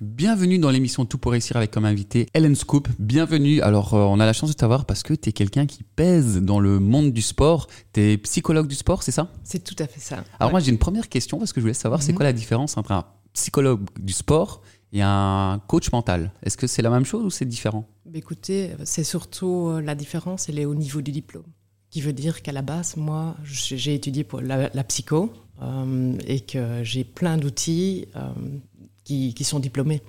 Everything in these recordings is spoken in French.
Bienvenue dans l'émission Tout pour réussir avec comme invité Ellen Scoop. Bienvenue. Alors, euh, on a la chance de t'avoir parce que tu es quelqu'un qui pèse dans le monde du sport. Tu es psychologue du sport, c'est ça? C'est tout à fait ça. Alors, moi, j'ai une première question parce que je voulais savoir c'est Mhm. quoi la différence entre un psychologue du sport et un coach mental? Est-ce que c'est la même chose ou c'est différent? Mais Écoutez, c'est surtout euh, la différence, elle est au niveau du diplôme. Qui veut dire qu'à la base, moi, j'ai j'ai étudié pour la, la psycho euh, et que j'ai plein d'outils euh, qui, qui sont diplômés.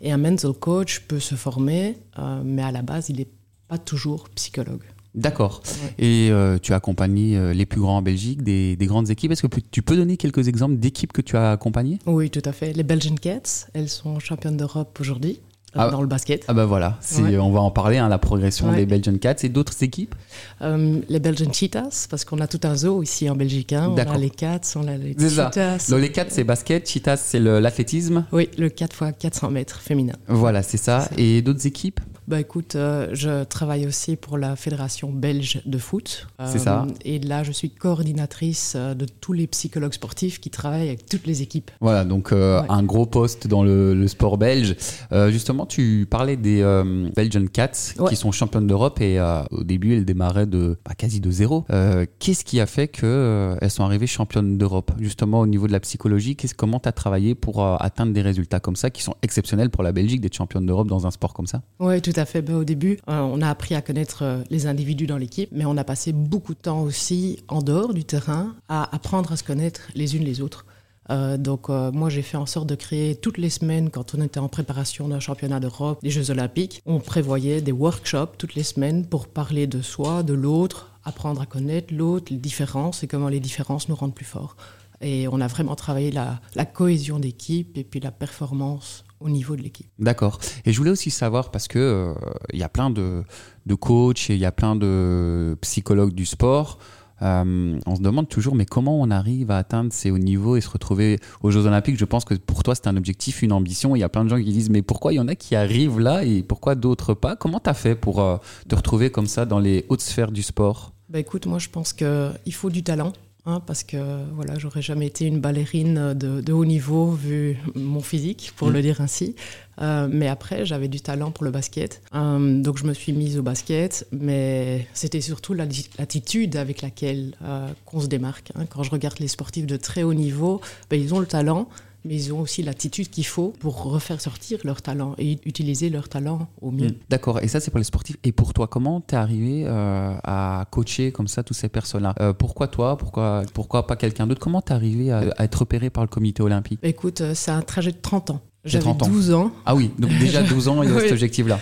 Et un mental coach peut se former, euh, mais à la base, il n'est pas toujours psychologue. D'accord. Ouais. Et euh, tu as accompagné euh, les plus grands en Belgique, des, des grandes équipes. Est-ce que tu peux donner quelques exemples d'équipes que tu as accompagnées? Oui, tout à fait. Les Belgian Cats, elles sont championnes d'Europe aujourd'hui Ah. dans le basket. Ah bah voilà, Ouais. on va en parler, hein, la progression Ouais. des Belgian Cats et d'autres équipes. Euh, les Belgian Cheetahs, parce qu'on a tout un zoo ici en Belgique. hein. On a les Cats, on a les. Cheetahs. Donc les Cats c'est basket, Cheetahs c'est l'athlétisme. Oui, le 4 x 400 mètres féminin. Voilà, c'est ça. Et d'autres équipes? Bah écoute, euh, je travaille aussi pour la Fédération belge de foot. C'est ça. Et là, je suis coordinatrice euh, de tous les psychologues sportifs qui travaillent avec toutes les équipes. Voilà, donc euh, Ouais. un gros poste dans le, le sport belge. Euh, tu parlais des euh, Belgian Cats Ouais. qui sont championnes d'Europe et euh, au début, elles démarraient de bah, quasi de zéro. Euh, Qu'est-ce qui a fait qu'elles sont arrivées championnes d'Europe? Justement, au niveau de la psychologie, qu'est-ce- comment tu as travaillé pour atteindre des résultats comme ça qui sont exceptionnels pour la Belgique d'être championne d'Europe dans un sport comme ça? Oui, tout à fait. Ben, au début, on a appris à connaître les individus dans l'équipe, mais on a passé beaucoup de temps aussi en dehors du terrain à apprendre à se connaître les unes les autres. Euh, donc euh, moi j'ai fait en sorte de créer toutes les semaines quand on était en préparation d'un championnat d'Europe, des Jeux olympiques, on prévoyait des workshops toutes les semaines pour parler de soi, de l'autre, apprendre à connaître l'autre, les différences et comment les différences nous rendent plus forts. Et on a vraiment travaillé la, cohésion d'équipe et puis la performance au niveau de l'équipe. D'accord. Et je voulais aussi savoir, parce que euh, il y a plein de, de coachs et il y a plein de psychologues du sport. Euh, on se demande toujours, mais comment on arrive à atteindre ces hauts niveaux et se retrouver aux Jeux Olympiques? Je pense que pour toi, c'est un objectif, une ambition. Il y a plein de gens qui disent, mais pourquoi il y en a qui arrivent là et pourquoi d'autres pas? Comment tu as fait pour euh, te retrouver comme ça dans les hautes sphères du sport? Bah écoute, moi je pense qu'il faut du talent. Hein, parce que voilà, j'aurais jamais été une ballerine de, de haut niveau vu mon physique, pour Mm. le dire ainsi. Euh, mais après, j'avais du talent pour le basket. Euh, donc je me suis mise au basket, mais c'était surtout la- l'attitude avec laquelle euh, qu'on se démarque. hein. Quand je regarde les sportifs de très haut niveau, ben, ils ont le talent, mais ils ont aussi l'attitude qu'il faut pour refaire sortir leur talent et utiliser leur talent au mieux. D'accord, et ça c'est pour les sportifs. Et pour toi, comment t'es arrivé euh, à coacher comme ça tous ces personnes-là? Euh, Pourquoi toi? Pourquoi, pourquoi pas quelqu'un d'autre? Comment t'es arrivé à, à être repéré par le comité olympique? Écoute, euh, c'est un trajet de 30 ans. J'avais 30 ans. 12 ans. Ah oui, donc déjà 12 ans, il y a Oui. cet objectif-là.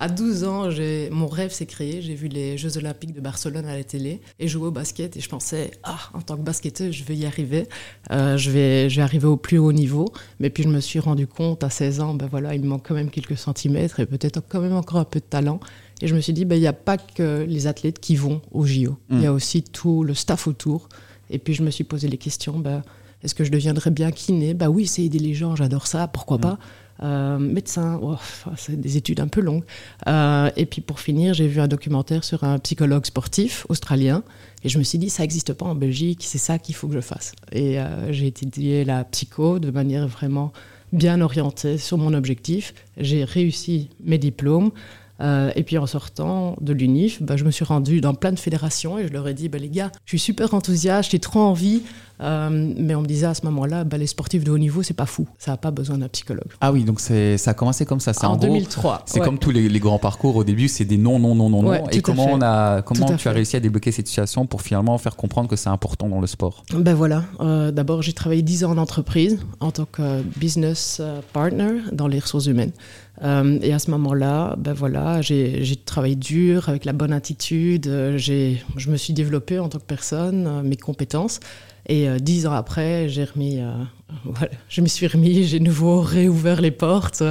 À 12 ans, mon rêve s'est créé. J'ai vu les Jeux Olympiques de Barcelone à la télé et jouer au basket. Et je pensais, ah, en tant que basketteuse, je vais y arriver. Euh, je, vais, je vais arriver au plus haut niveau. Mais puis je me suis rendu compte à 16 ans, ben voilà, il me manque quand même quelques centimètres et peut-être quand même encore un peu de talent. Et je me suis dit, ben, il n'y a pas que les athlètes qui vont au JO. Il y a aussi tout le staff autour. Et puis je me suis posé les questions, ben, est-ce que je deviendrais bien kiné? Bah oui, c'est aider les gens, j'adore ça, pourquoi pas Euh, médecin, oh, c'est des études un peu longues. Euh, et puis pour finir, j'ai vu un documentaire sur un psychologue sportif australien et je me suis dit, ça n'existe pas en Belgique, c'est ça qu'il faut que je fasse. Et euh, j'ai étudié la psycho de manière vraiment bien orientée sur mon objectif. J'ai réussi mes diplômes. Euh, et puis en sortant de l'UNIF, bah, je me suis rendue dans plein de fédérations et je leur ai dit, bah, les gars, je suis super enthousiaste, j'ai trop envie. Euh, mais on me disait à ce moment-là, bah, les sportifs de haut niveau, c'est pas fou, ça n'a pas besoin d'un psychologue. Ah oui, donc c'est ça a commencé comme ça. C'est En, en, gros, 2003. c'est ouais. comme tous les, les grands parcours. Au début, c'est des non, non, non, non, Ouais, non. Et comment on a, comment Tout tu as réussi à débloquer cette situation pour finalement faire comprendre que c'est important dans le sport? Ben voilà, euh, d'abord j'ai travaillé 10 ans en entreprise en tant que business euh, partner dans les ressources humaines. Euh, et à ce moment-là, ben voilà, j'ai j'ai travaillé dur avec la bonne attitude. j'ai- je me suis développée en tant que personne, mes compétences. Et euh, dix ans après, j'ai remis, euh, je me suis remis, j'ai nouveau réouvert les portes.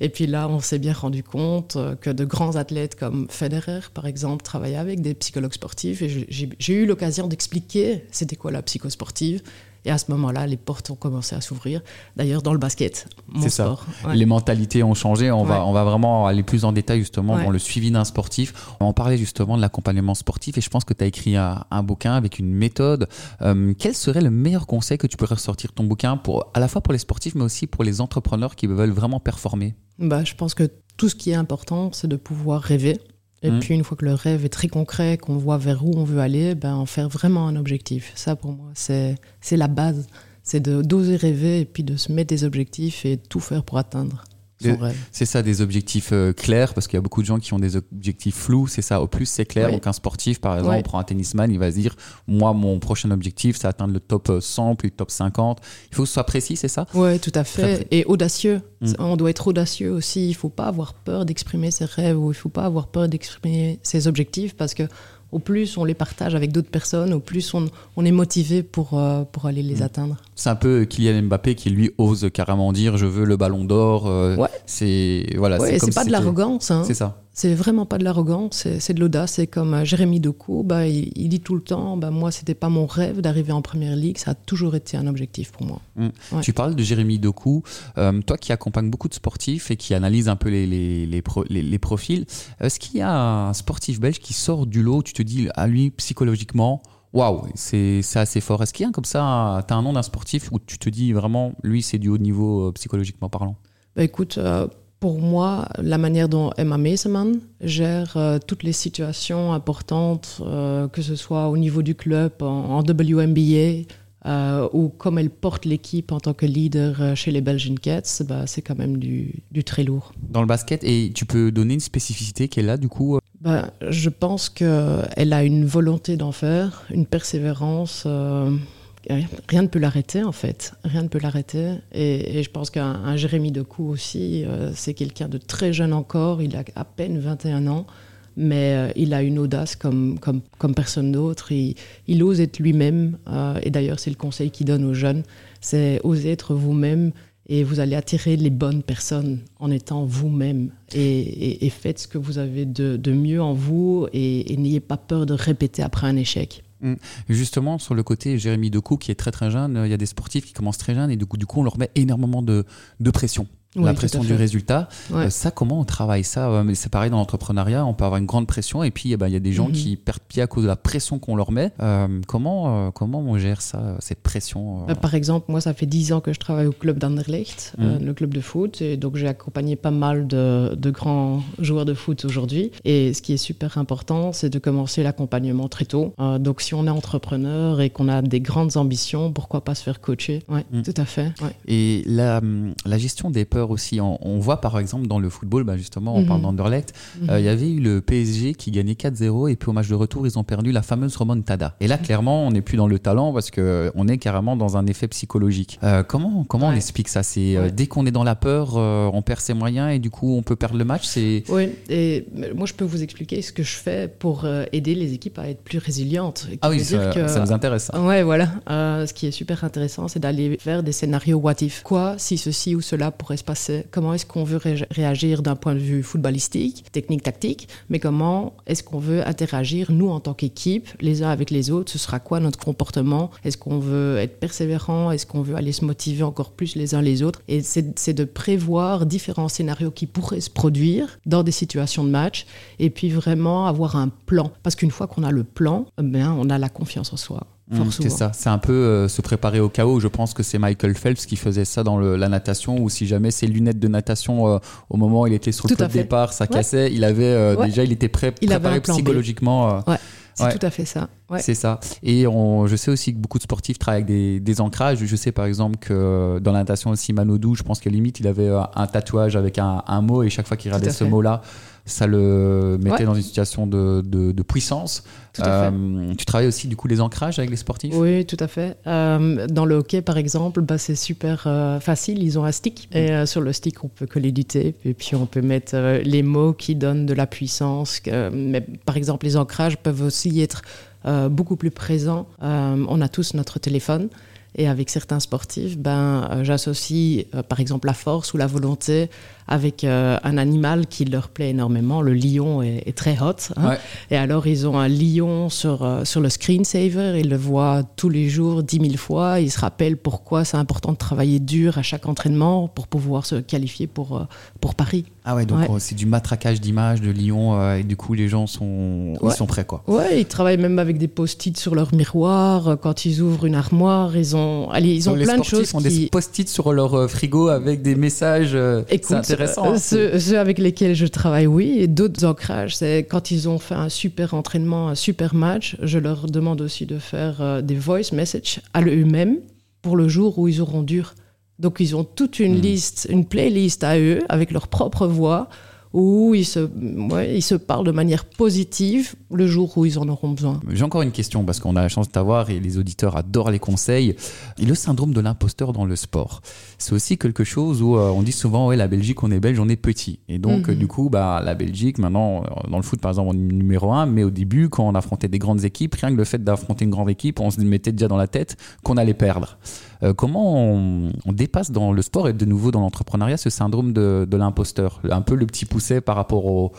et puis là, on s'est bien rendu compte euh, que de grands athlètes comme Federer, par exemple, travaillaient avec des psychologues sportifs. Et j'ai eu l'occasion d'expliquer c'était quoi la psychosportive. Et à ce moment-là, les portes ont commencé à s'ouvrir. D'ailleurs, dans le basket, mon sport. Ça. Les mentalités ont changé. On, va, on va vraiment aller plus en détail justement dans le suivi d'un sportif. On en parler justement de l'accompagnement sportif. Et je pense que tu as écrit un, bouquin avec une méthode. Euh, quel serait le meilleur conseil que tu pourrais ressortir de ton bouquin pour, à la fois pour les sportifs, mais aussi pour les entrepreneurs qui veulent vraiment performer? Bah, Je pense que tout ce qui est important, c'est de pouvoir rêver. Et mmh. puis une fois que le rêve est très concret, qu'on voit vers où on veut aller, ben, en faire vraiment un objectif. Ça pour moi, c'est la base. C'est d'oser rêver et puis de se mettre des objectifs et tout faire pour atteindre. C'est ça, des objectifs euh, clairs, parce qu'il y a beaucoup de gens qui ont des objectifs flous, c'est ça. Au plus, c'est clair. Donc, un sportif, par exemple, on prend un tennisman, il va se dire Moi, mon prochain objectif, c'est atteindre le top 100, puis le top 50. Il faut que ce soit précis, c'est ça? Oui, tout à fait. Et audacieux. Mm. On doit être audacieux aussi. Il ne faut pas avoir peur d'exprimer ses rêves ou il ne faut pas avoir peur d'exprimer ses objectifs, parce que au plus on les partage avec d'autres personnes, au plus on, on est motivé pour, euh, pour aller les mm. atteindre. C'est un peu Kylian Mbappé qui lui ose carrément dire je veux le ballon d'or. Euh, ouais. C'est voilà, c'est pas de l'arrogance. Hein. C'est ça. C'est vraiment pas de l'arrogance, c'est de l'audace. C'est comme euh, Jérémy Doku, bah, il, dit tout le temps bah, Moi, c'était pas mon rêve d'arriver en première ligue, ça a toujours été un objectif pour moi. Mm. Tu parles de Jérémy Doku, toi qui accompagnes beaucoup de sportifs et qui analyse un peu les, les, les, les profils, est-ce qu'il y a un sportif belge qui sort du lot Tu te dis à lui psychologiquement waouh, c'est assez fort? Est-ce qu'il y a comme ça, tu as un nom d'un sportif où tu te dis vraiment, lui, c'est du haut niveau euh, psychologiquement parlant? Bah Écoute, euh, pour moi, la manière dont Emma Meseman gère euh, toutes les situations importantes, que ce soit au niveau du club, en, WNBA, ou comme elle porte l'équipe en tant que leader chez les Belgian Cats, bah, c'est quand même du, du, très lourd. Dans le basket, et tu peux donner une spécificité qu'elle a du coup ben, Je pense qu'elle a une volonté d'en faire, une persévérance. Euh, rien ne peut l'arrêter en fait. Rien ne peut l'arrêter. Et, je pense qu'un Jérémy Decou aussi, euh, c'est quelqu'un de très jeune encore. Il a à peine 21 ans. Mais euh, il a une audace comme, comme, personne d'autre. Il, ose être lui-même. et d'ailleurs, c'est le conseil qu'il donne aux jeunes. C'est oser être vous-même et vous allez attirer les bonnes personnes en étant vous-même et, faites ce que vous avez de, mieux en vous et, n'ayez pas peur de répéter après un échec. Mmh. Justement, sur le côté Jérémy Decou, qui est très très jeune, il y a des sportifs qui commencent très jeunes et du coup, du coup on leur met énormément de pression la pression du résultat. Euh, ça, comment on travaille ça C'est pareil dans l'entrepreneuriat, on peut avoir une grande pression et puis eh ben, il y a des gens mhm. qui perdent pied à cause de la pression qu'on leur met. Euh, comment, euh, comment on gère ça, cette pression Par exemple, moi, ça fait 10 ans que je travaille au club d'Anderlecht, mhm. le club de foot, et donc j'ai accompagné pas mal de, de grands joueurs de foot aujourd'hui. Et ce qui est super important, c'est de commencer l'accompagnement très tôt. donc si on est entrepreneur et qu'on a des grandes ambitions, pourquoi pas se faire coacher? Oui, mhm. tout à fait. Et la, la gestion des aussi. On, voit par exemple dans le football, bah, justement, on parle d'Anderlecht, euh, il y avait eu le PSG qui gagnait 4-0 et puis au match de retour, ils ont perdu la fameuse remontada. Et là, mhm. clairement, on n'est plus dans le talent parce qu'on est carrément dans un effet psychologique. Euh, comment comment on explique ça? C'est euh, dès qu'on est dans la peur, on perd ses moyens et du coup, on peut perdre le match? C'est oui. Et moi, je peux vous expliquer ce que je fais pour aider les équipes à être plus résilientes. Ah oui, ça, que, ça, nous intéresse. Ouais, voilà. ce qui est super intéressant, c'est d'aller faire des scénarios what if. Quoi si ceci ou cela pourrait se Comment est-ce qu'on veut réagir d'un point de vue footballistique, technique, tactique Mais comment est-ce qu'on veut interagir, nous, en tant qu'équipe, les uns avec les autres Ce sera quoi notre comportement Est-ce qu'on veut être persévérant Est-ce qu'on veut aller se motiver encore plus les uns les autres Et c'est de prévoir différents scénarios qui pourraient se produire dans des situations de match et puis vraiment avoir un plan. Parce qu'une fois qu'on a le plan, eh bien, on a la confiance en soi. Mmh, c'est ça, c'est un peu euh, se préparer au chaos. Je pense que c'est Michael Phelps qui faisait ça dans la natation, ou si jamais ses lunettes de natation euh, au moment où il était sur le départ, ça cassait. Il avait euh, déjà, il était prêt, il préparé psychologiquement. Ouais. C'est tout à fait ça. C'est ça. Et je sais aussi que beaucoup de sportifs travaillent avec des, ancrages. Je sais par exemple que dans la natation aussi, Manodou, je pense qu'à limite, il avait un tatouage avec un, mot et chaque fois qu'il regardait ce mot-là, ça le mettait dans une situation de, de, puissance. Euh, tu travailles aussi du coup les ancrages avec les sportifs? Oui, tout à fait. Euh, dans le hockey, par exemple, bah, c'est super euh, facile. Ils ont un stick et sur le stick, on peut coller du tape et puis on peut mettre les mots qui donnent de la puissance. mais par exemple, les ancrages peuvent aussi être beaucoup plus présents. on a tous notre téléphone. Et avec certains sportifs, ben, euh, j'associe euh, par exemple la force ou la volonté avec euh, un animal qui leur plaît énormément. Le lion est, très hot. Hein. Et alors, ils ont un lion sur, euh, sur le screensaver. Ils le voient tous les jours, dix mille fois. Ils se rappellent pourquoi c'est important de travailler dur à chaque entraînement pour pouvoir se qualifier pour, euh, pour Paris. Ah ouais, donc c'est du matraquage d'images de lion et du coup, les gens sont, ils sont prêts, quoi. Ouais, ils travaillent même avec des post-it sur leur miroir. Quand ils ouvrent une armoire, ils ont, allez, ils ont plein de choses. Ils ont des post-it sur leur frigo avec des messages. Écoute, Hein. Ceux, avec lesquels je travaille, oui. Et d'autres ancrages, c'est quand ils ont fait un super entraînement, un super match, je leur demande aussi de faire euh, des voice messages à eux-mêmes pour le jour où ils auront dur. Donc ils ont toute une hmm. liste, une playlist à eux avec leur propre voix où ils se, ils se parlent de manière positive le jour où ils en auront besoin. J'ai encore une question parce qu'on a la chance de t'avoir et les auditeurs adorent les conseils. Et le syndrome de l'imposteur dans le sport, c'est aussi quelque chose où euh, on dit souvent ouais la Belgique on est belge on est petit et donc mhm. du coup bah la Belgique maintenant euh, dans le foot par exemple on est numéro un mais au début quand on affrontait des grandes équipes rien que le fait d'affronter une grande équipe on se mettait déjà dans la tête qu'on allait perdre. Euh, comment on, dépasse dans le sport et de nouveau dans l'entrepreneuriat ce syndrome de, l'imposteur? Un peu le petit poussé par rapport au,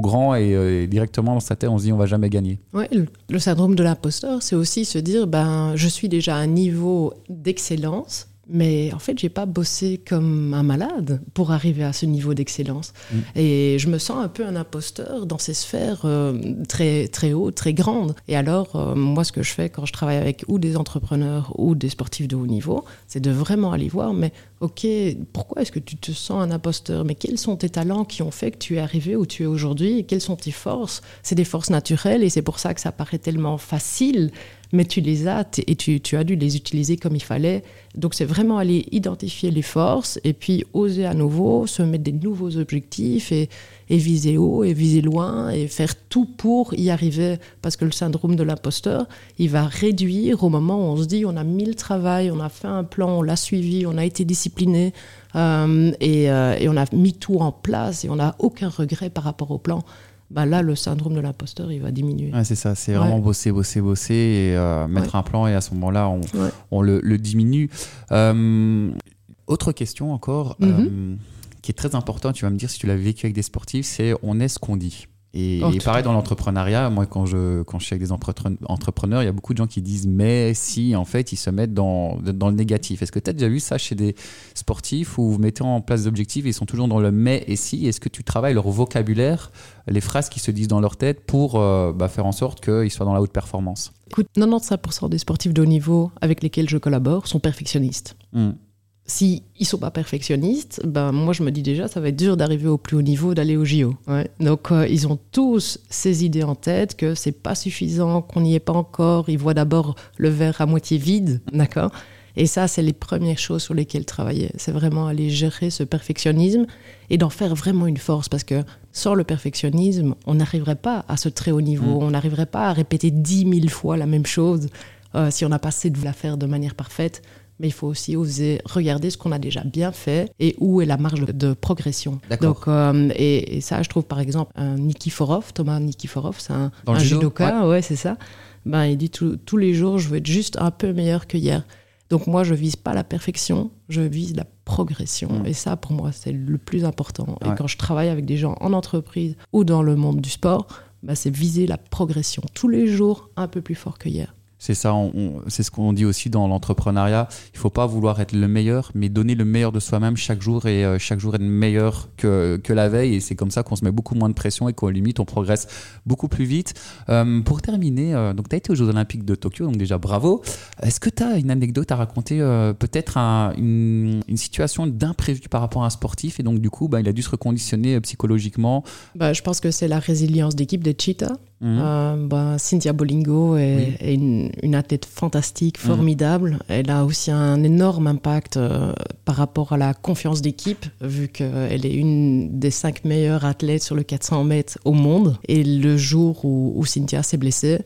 grand euh, et, directement dans sa tête on se dit on va jamais gagner. Ouais, le, syndrome de l'imposteur, c'est aussi se dire ben je suis déjà à un niveau d'excellence mais en fait, j'ai pas bossé comme un malade pour arriver à ce niveau d'excellence. Mm. Et je me sens un peu un imposteur dans ces sphères euh, très, très hautes, très grandes. Et alors, euh, moi, ce que je fais quand je travaille avec ou des entrepreneurs ou des sportifs de haut niveau, c'est de vraiment aller voir, mais ok, pourquoi est-ce que tu te sens un imposteur? Mais quels sont tes talents qui ont fait que tu es arrivé où tu es aujourd'hui? Et quelles sont tes forces? C'est des forces naturelles et c'est pour ça que ça paraît tellement facile mais tu les as et tu, as dû les utiliser comme il fallait. Donc c'est vraiment aller identifier les forces et puis oser à nouveau se mettre des nouveaux objectifs et, viser haut et viser loin et faire tout pour y arriver. Parce que le syndrome de l'imposteur, il va réduire au moment où on se dit on a mis le travail, on a fait un plan, on l'a suivi, on a été discipliné euh, euh, et, on a mis tout en place et on n'a aucun regret par rapport au plan bah là, le syndrome de l'imposteur, il va diminuer. c'est ça, c'est vraiment bosser, bosser, bosser et euh, mettre un plan et à ce moment-là, on, on le, le, diminue. Euh, autre question encore, mhm. euh, qui est très importante, tu vas me dire si tu l'as vécu avec des sportifs, c'est on est ce qu'on dit. Et, oh, pareil dans l'entrepreneuriat, moi quand je, quand je suis avec des entrepreneurs, il y a beaucoup de gens qui disent mais si en fait ils se mettent dans, dans le négatif. Est-ce que tu as déjà vu ça chez des sportifs où vous mettez en place des objectifs et ils sont toujours dans le mais et si? Est-ce que tu travailles leur vocabulaire, les phrases qui se disent dans leur tête pour euh, bah, faire en sorte qu'ils soient dans la haute performance? Écoute, 95% des sportifs de haut niveau avec lesquels je collabore sont perfectionnistes. Hmm si ils sont pas perfectionnistes, ben moi je me dis déjà ça va être dur d'arriver au plus haut niveau, d'aller au JO. Donc euh, ils ont tous ces idées en tête que c'est pas suffisant, qu'on n'y est pas encore. Ils voient d'abord le verre à moitié vide, d'accord? Et ça c'est les premières choses sur lesquelles travailler. C'est vraiment aller gérer ce perfectionnisme et d'en faire vraiment une force parce que sans le perfectionnisme, on n'arriverait pas à ce très haut niveau, mm. on n'arriverait pas à répéter dix mille fois la même chose euh, si on n'a pas essayé de la faire de manière parfaite mais il faut aussi oser regarder ce qu'on a déjà bien fait et où est la marge de progression. Donc, euh, et, ça, je trouve par exemple un Nikiforov, Thomas Nikiforov, c'est un, judoka, ouais, c'est ça. Ben, il dit tous les jours, je veux être juste un peu meilleur que hier. Donc moi, je vise pas la perfection, je vise la progression. Mm. Et ça, pour moi, c'est le plus important. Et quand je travaille avec des gens en entreprise ou dans le monde du sport, ben, c'est viser la progression. Tous les jours, un peu plus fort que hier. C'est ça, c'est ce qu'on dit aussi dans l'entrepreneuriat. Il faut pas vouloir être le meilleur, mais donner le meilleur de soi-même chaque jour et euh, chaque jour être meilleur que, que la veille. Et c'est comme ça qu'on se met beaucoup moins de pression et qu'au limite on progresse beaucoup plus vite. Euh, pour terminer, euh, donc tu as été aux Jeux Olympiques de Tokyo, donc déjà bravo. Est-ce que tu as une anecdote à raconter, peut-être une, une, situation d'imprévu par rapport à un sportif et donc du coup bah, il a dû se reconditionner psychologiquement? Bah, Je pense que c'est la résilience d'équipe de Cheetah. Euh, bah, Cynthia Bolingo est, une, athlète fantastique, mhm. formidable. Elle a aussi un énorme impact euh, par rapport à la confiance d'équipe, vu qu'elle est une des cinq meilleures athlètes sur le 400 mètres au monde. Et le jour où, Cynthia s'est blessée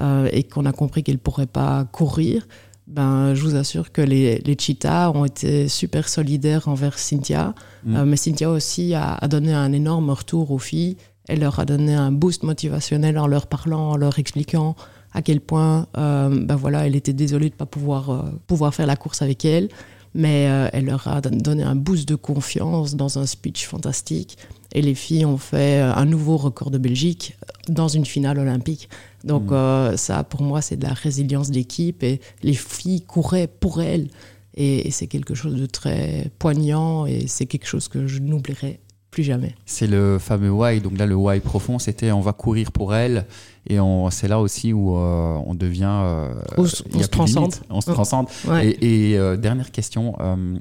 euh, et qu'on a compris qu'elle ne pourrait pas courir, ben, je vous assure que les, les cheetahs ont été super solidaires envers Cynthia. Mhm. mais Cynthia aussi a, a, donné un énorme retour aux filles elle leur a donné un boost motivationnel en leur parlant, en leur expliquant à quel point, ben voilà, elle était désolée de ne pas pouvoir, pouvoir faire la course avec elle, mais elle leur a donné un boost de confiance dans un speech fantastique. Et les filles ont fait un nouveau record de Belgique dans une finale olympique. Donc mmh. ça, pour moi, c'est de la résilience d'équipe et les filles couraient pour elles. Et, c'est quelque chose de très poignant et c'est quelque chose que je n'oublierai plus jamais. C'est le fameux why. Donc là, le why profond, c'était on va courir pour elle. Et c'est là aussi où euh, on devient. Euh, on, se transcende. On se transcende. Et, euh, dernière question,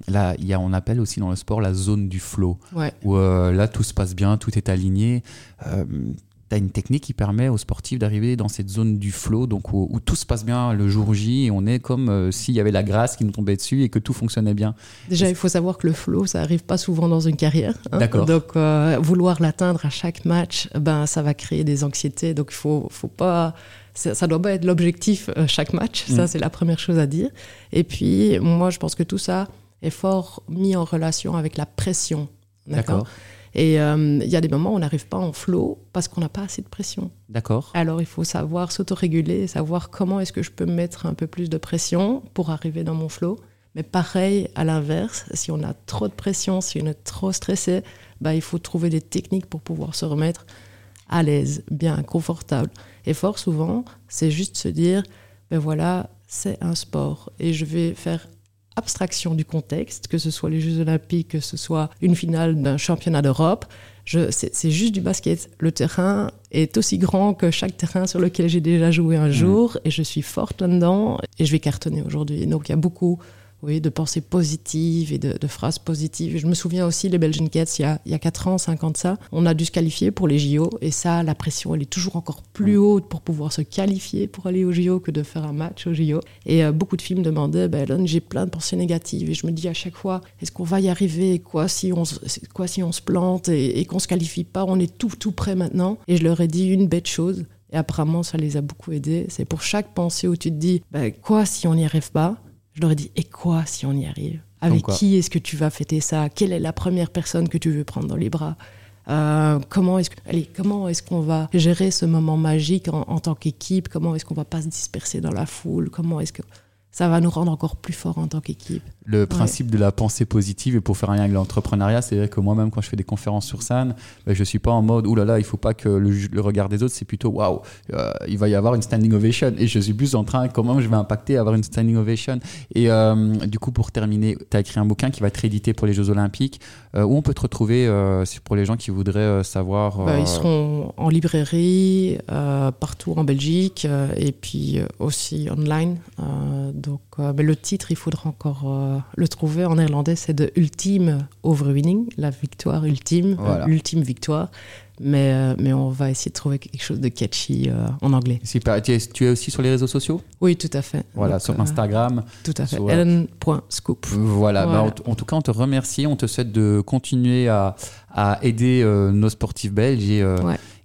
là, y a, on appelle aussi dans le sport la zone du flow. Où là, tout se passe bien, tout est aligné tu as une technique qui permet aux sportifs d'arriver dans cette zone du flow, donc où, tout se passe bien le jour J et on est comme euh, s'il y avait la grâce qui nous tombait dessus et que tout fonctionnait bien. Déjà, il faut savoir que le flow, ça arrive pas souvent dans une carrière. Hein. D'accord. Donc, euh, vouloir l'atteindre à chaque match, ben, ça va créer des anxiétés. Donc, il faut, faut pas. Ça, doit pas être l'objectif euh, chaque match. Ça, mm. c'est la première chose à dire. Et puis, moi, je pense que tout ça est fort mis en relation avec la pression. D'accord. Et euh, il y a des moments où on n'arrive pas en flow parce qu'on n'a pas assez de pression. D'accord. Alors il faut savoir s'autoréguler, savoir comment est-ce que je peux mettre un peu plus de pression pour arriver dans mon flow. Mais pareil, à l'inverse, si on a trop de pression, si on est trop stressé, bah, il faut trouver des techniques pour pouvoir se remettre à l'aise, bien, confortable. Et fort souvent, c'est juste se dire, ben voilà, c'est un sport et je vais faire abstraction du contexte, que ce soit les Jeux Olympiques, que ce soit une finale d'un championnat d'Europe. C'est juste du basket. Le terrain est aussi grand que chaque terrain sur lequel j'ai déjà joué un mmh. jour et je suis forte là-dedans et je vais cartonner aujourd'hui. Donc il y a beaucoup oui, de pensées positives et de, phrases positives. Je me souviens aussi, les Belgian Cats, il y, a, il y a 4 ans, 5 ans de ça, on a dû se qualifier pour les JO. Et ça, la pression, elle est toujours encore plus haute pour pouvoir se qualifier pour aller aux JO que de faire un match aux JO. Et euh, beaucoup de films me demandaient, ben, j'ai plein de pensées négatives. Et je me dis à chaque fois, est-ce qu'on va y arriver? Quoi si, on, quoi si on se plante et, et qu'on se qualifie pas? On est tout, tout prêt maintenant. Et je leur ai dit une bête chose. Et apparemment, ça les a beaucoup aidés. C'est pour chaque pensée où tu te dis, ben, quoi si on n'y arrive pas? Je leur ai dit, et quoi si on y arrive? Avec qui est-ce que tu vas fêter ça? Quelle est la première personne que tu veux prendre dans les bras? Euh, comment est-ce allez, comment est-ce qu'on va gérer ce moment magique en, en tant qu'équipe? Comment est-ce qu'on va pas se disperser dans la foule? Comment est-ce que ça va nous rendre encore plus forts en tant qu'équipe. Le principe de la pensée positive, et pour faire un lien avec l'entrepreneuriat, c'est-à-dire que moi-même, quand je fais des conférences sur scène, ben, je ne suis pas en mode, oulala, là là, il ne faut pas que le, regard des autres, c'est plutôt, waouh, euh, il va y avoir une standing ovation. Et je suis plus en train, comment je vais impacter, avoir une standing ovation. Et euh, du coup, pour terminer, tu as écrit un bouquin qui va être édité pour les Jeux Olympiques. Euh, où on peut te retrouver pour les gens qui voudraient savoir bah, Ils seront en librairie, partout en Belgique, et puis aussi online. Donc, euh, mais le titre, il faudra encore euh, le trouver en néerlandais. C'est de Ultime Overwinning, la victoire ultime, euh, l'ultime victoire. Mais, mais on va essayer de trouver quelque chose de catchy en anglais. Super. Tu es, tu es, aussi sur les réseaux sociaux? Oui, tout à fait. Voilà, sur Instagram. Tout à fait. Ellen.scoop. Voilà. Bah, en, tout cas, on te remercie. On te souhaite de continuer à, à aider nos sportifs belges et,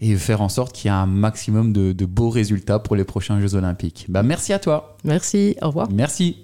et faire en sorte qu'il y ait un maximum de, de, beaux résultats pour les prochains Jeux Olympiques. Bah, merci à toi. Merci, au revoir. Merci.